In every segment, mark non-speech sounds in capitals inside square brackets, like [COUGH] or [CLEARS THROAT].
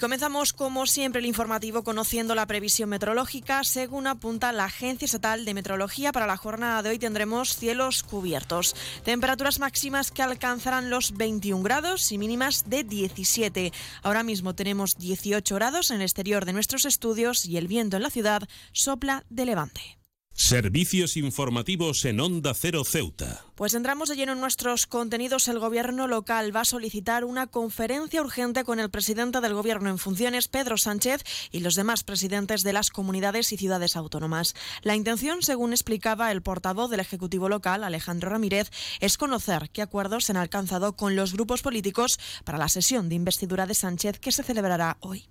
Comenzamos como siempre el informativo conociendo la previsión meteorológica. Según apunta la Agencia Estatal de Meteorología, para la jornada de hoy tendremos cielos cubiertos. Temperaturas máximas que alcanzarán los 21 grados y mínimas de 17. Ahora mismo tenemos 18 grados en el exterior de nuestros estudios y el viento en la ciudad sopla de levante. Servicios informativos en Onda Cero Ceuta. Pues entramos de lleno en nuestros contenidos. El gobierno local va a solicitar una conferencia urgente con el presidente del gobierno en funciones, Pedro Sánchez, y los demás presidentes de las comunidades y ciudades autónomas. La intención, según explicaba el portavoz del Ejecutivo local, Alejandro Ramírez, es conocer qué acuerdos se han alcanzado con los grupos políticos para la sesión de investidura de Sánchez que se celebrará hoy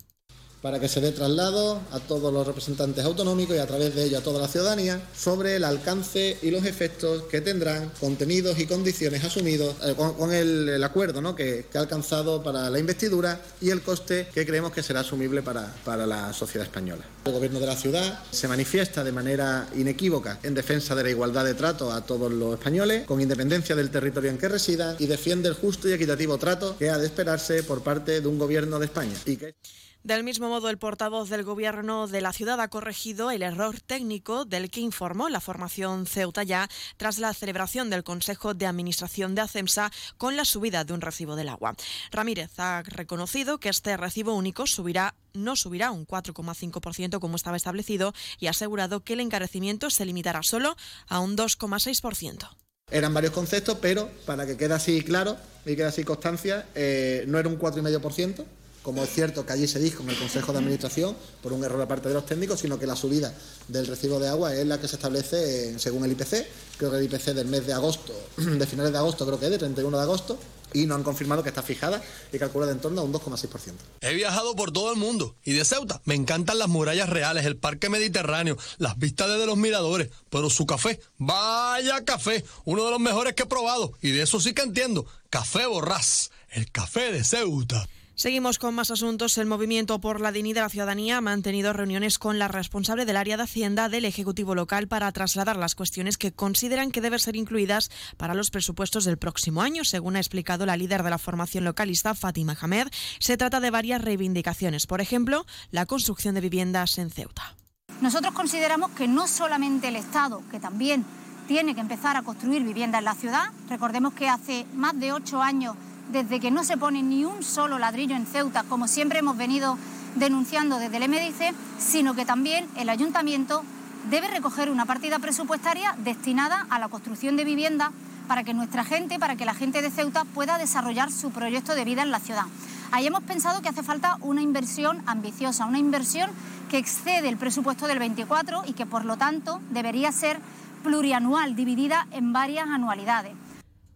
para que se dé traslado a todos los representantes autonómicos y a través de ello a toda la ciudadanía sobre el alcance y los efectos que tendrán contenidos y condiciones asumidos eh, con, el, acuerdo ¿no? que, ha alcanzado para la investidura y el coste que creemos que será asumible para, para la sociedad española. El Gobierno de la ciudad se manifiesta de manera inequívoca en defensa de la igualdad de trato a todos los españoles, con independencia del territorio en que residan, y defiende el justo y equitativo trato que ha de esperarse por parte de un Gobierno de España. Y que... Del mismo modo, el portavoz del Gobierno de la ciudad ha corregido el error técnico del que informó la formación Ceuta ya tras la celebración del Consejo de Administración de ACEMSA con la subida de un recibo del agua. Ramírez ha reconocido que este recibo único subirá no subirá un 4,5% como estaba establecido y ha asegurado que el encarecimiento se limitará solo a un 2,6%. Eran varios conceptos, pero para que quede así claro y quede así constancia, eh, no era un 4,5%, como es cierto que allí se dijo en el Consejo de Administración, por un error aparte de los técnicos, sino que la subida del recibo de agua es la que se establece según el IPC, creo que el IPC del mes de agosto, [CLEARS THROAT] de finales de agosto, creo que es, de 31 de agosto, y no han confirmado que está fijada y calcula de en torno a un 2,6%. He viajado por todo el mundo y de Ceuta me encantan las murallas reales, el parque mediterráneo, las vistas desde los miradores, pero su café, vaya café, uno de los mejores que he probado y de eso sí que entiendo, café borrás, el café de Ceuta. Seguimos con más asuntos. El Movimiento por la Dignidad de la Ciudadanía ha mantenido reuniones con la responsable del área de Hacienda del Ejecutivo local para trasladar las cuestiones que consideran que deben ser incluidas para los presupuestos del próximo año. Según ha explicado la líder de la formación localista, Fátima Hamed, se trata de varias reivindicaciones. Por ejemplo, la construcción de viviendas en Ceuta. Nosotros consideramos que no solamente el Estado, que también tiene que empezar a construir viviendas en la ciudad, recordemos que hace más de ocho años desde que no se pone ni un solo ladrillo en Ceuta, como siempre hemos venido denunciando desde el MDC, sino que también el ayuntamiento debe recoger una partida presupuestaria destinada a la construcción de viviendas para que nuestra gente, para que la gente de Ceuta pueda desarrollar su proyecto de vida en la ciudad. Ahí hemos pensado que hace falta una inversión ambiciosa, una inversión que excede el presupuesto del 24 y que por lo tanto debería ser plurianual, dividida en varias anualidades.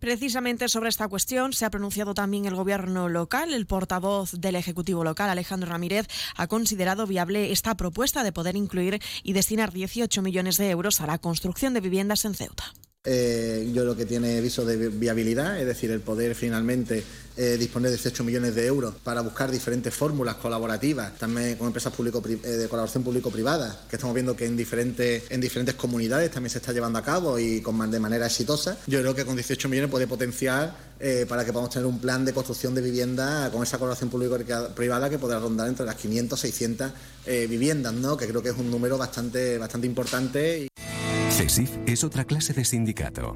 Precisamente sobre esta cuestión se ha pronunciado también el gobierno local. El portavoz del Ejecutivo local, Alejandro Ramírez, ha considerado viable esta propuesta de poder incluir y destinar 18 millones de euros a la construcción de viviendas en Ceuta. Eh, yo creo que tiene viso de viabilidad, es decir, el poder finalmente eh, disponer de 18 millones de euros para buscar diferentes fórmulas colaborativas, también con empresas público eh, de colaboración público-privada, que estamos viendo que en diferentes, en diferentes comunidades también se está llevando a cabo y con, de manera exitosa. Yo creo que con 18 millones puede potenciar para que podamos tener un plan de construcción de vivienda con esa colaboración público-privada que podrá rondar entre las 500 600 viviendas, ¿no? que creo que es un número bastante, bastante importante. CESIF es otra clase de sindicato.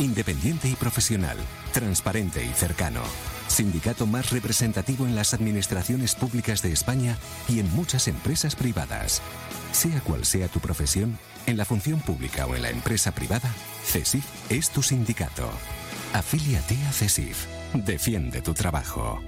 Independiente y profesional, transparente y cercano. Sindicato más representativo en las administraciones públicas de España y en muchas empresas privadas. Sea cual sea tu profesión, en la función pública o en la empresa privada, CESIF es tu sindicato. Afíliate a CESIF. Defiende tu trabajo.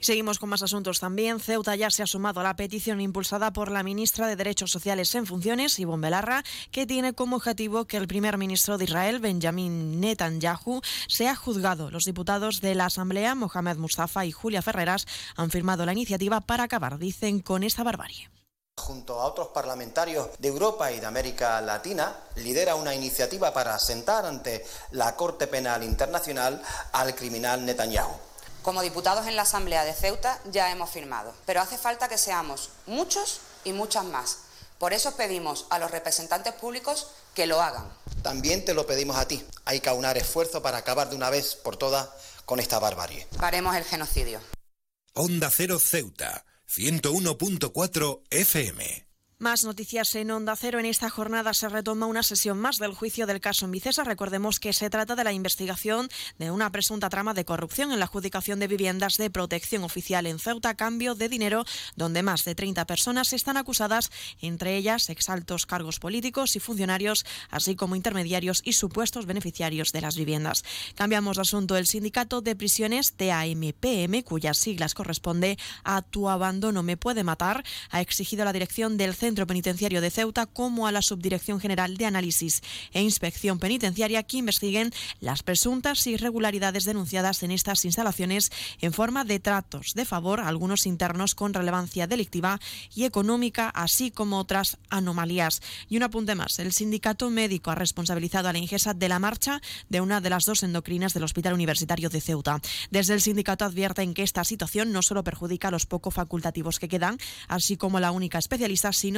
Seguimos con más asuntos también. Ceuta ya se ha sumado a la petición impulsada por la ministra de Derechos Sociales en funciones, Ivonne Belarra, que tiene como objetivo que el primer ministro de Israel, Benjamin Netanyahu, sea juzgado. Los diputados de la Asamblea, Mohamed Mustafa y Julia Ferreras, han firmado la iniciativa para acabar, dicen, con esta barbarie. junto a otros parlamentarios de Europa y de América Latina, lidera una iniciativa para sentar ante la Corte Penal Internacional al criminal Netanyahu. Como diputados en la Asamblea de Ceuta ya hemos firmado, pero hace falta que seamos muchos y muchas más. Por eso pedimos a los representantes públicos que lo hagan. También te lo pedimos a ti. Hay que aunar esfuerzo para acabar de una vez por todas con esta barbarie. Paremos el genocidio. Onda Cero Ceuta, 101.4 FM. Más noticias en Onda Cero. En esta jornada se retoma una sesión más del juicio del caso en Vicesa. Recordemos que se trata de la investigación de una presunta trama de corrupción en la adjudicación de viviendas de protección oficial en Ceuta cambio de dinero, donde más de 30 personas están acusadas, entre ellas exaltos cargos políticos y funcionarios, así como intermediarios y supuestos beneficiarios de las viviendas. Cambiamos de asunto. El sindicato de prisiones TAMPM, cuyas siglas corresponde a Tu abandono me puede matar, ha exigido a la dirección del Centro Centro Penitenciario de Ceuta como a la Subdirección General de Análisis e Inspección Penitenciaria que investiguen las presuntas irregularidades denunciadas en estas instalaciones en forma de tratos de favor a algunos internos con relevancia delictiva y económica, así como otras anomalías. Y un apunte más, el sindicato médico ha responsabilizado a la Ingesa de la marcha de una de las dos endocrinas del Hospital Universitario de Ceuta. Desde el sindicato advierten que esta situación no solo perjudica a los poco facultativos que quedan, así como la única especialista, sino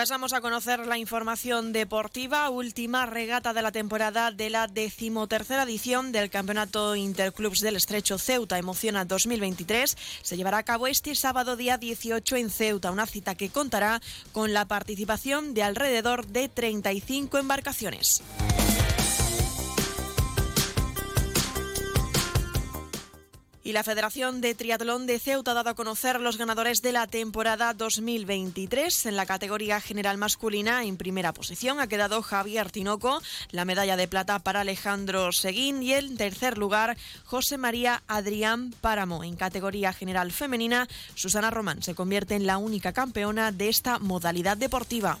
pasamos a conocer la información deportiva. Última regata de la temporada de la decimotercera edición del Campeonato Interclubs del Estrecho Ceuta Emociona 2023. Se llevará a cabo este sábado día 18 en Ceuta, una cita que contará con la participación de alrededor de 35 embarcaciones. Y la Federación de Triatlón de Ceuta ha dado a conocer los ganadores de la temporada 2023. En la categoría general masculina, en primera posición, ha quedado Javier Tinoco, la medalla de plata para Alejandro Seguín y en tercer lugar, José María Adrián Páramo. En categoría general femenina, Susana Román se convierte en la única campeona de esta modalidad deportiva.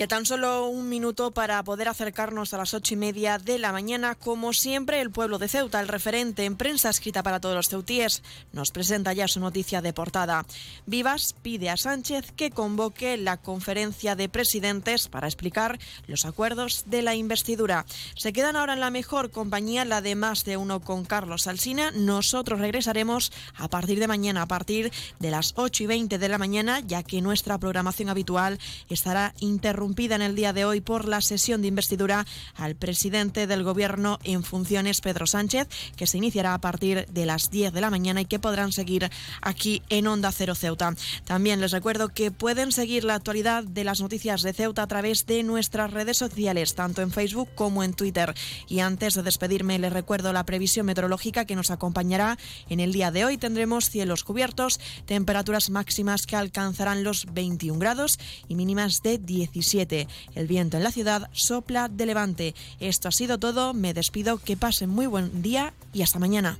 Ya tan solo un minuto para poder acercarnos a las ocho y media de la mañana. Como siempre, el pueblo de Ceuta, el referente en prensa escrita para todos los ceutíes, nos presenta ya su noticia de portada. Vivas pide a Sánchez que convoque la conferencia de presidentes para explicar los acuerdos de la investidura. Se quedan ahora en la mejor compañía, la de más de uno con Carlos Alsina. Nosotros regresaremos a partir de mañana, a partir de las ocho y veinte de la mañana, ya que nuestra programación habitual estará interrumpida en el día de hoy por la sesión de investidura al presidente del Gobierno en funciones, Pedro Sánchez, que se iniciará a partir de las 10 de la mañana y que podrán seguir aquí en Onda Cero Ceuta. También les recuerdo que pueden seguir la actualidad de las noticias de Ceuta a través de nuestras redes sociales, tanto en Facebook como en Twitter. Y antes de despedirme, les recuerdo la previsión meteorológica que nos acompañará en el día de hoy. Tendremos cielos cubiertos, temperaturas máximas que alcanzarán los 21 grados y mínimas de 17 el viento en la ciudad sopla de levante. Esto ha sido todo. Me despido. Que pasen muy buen día y hasta mañana.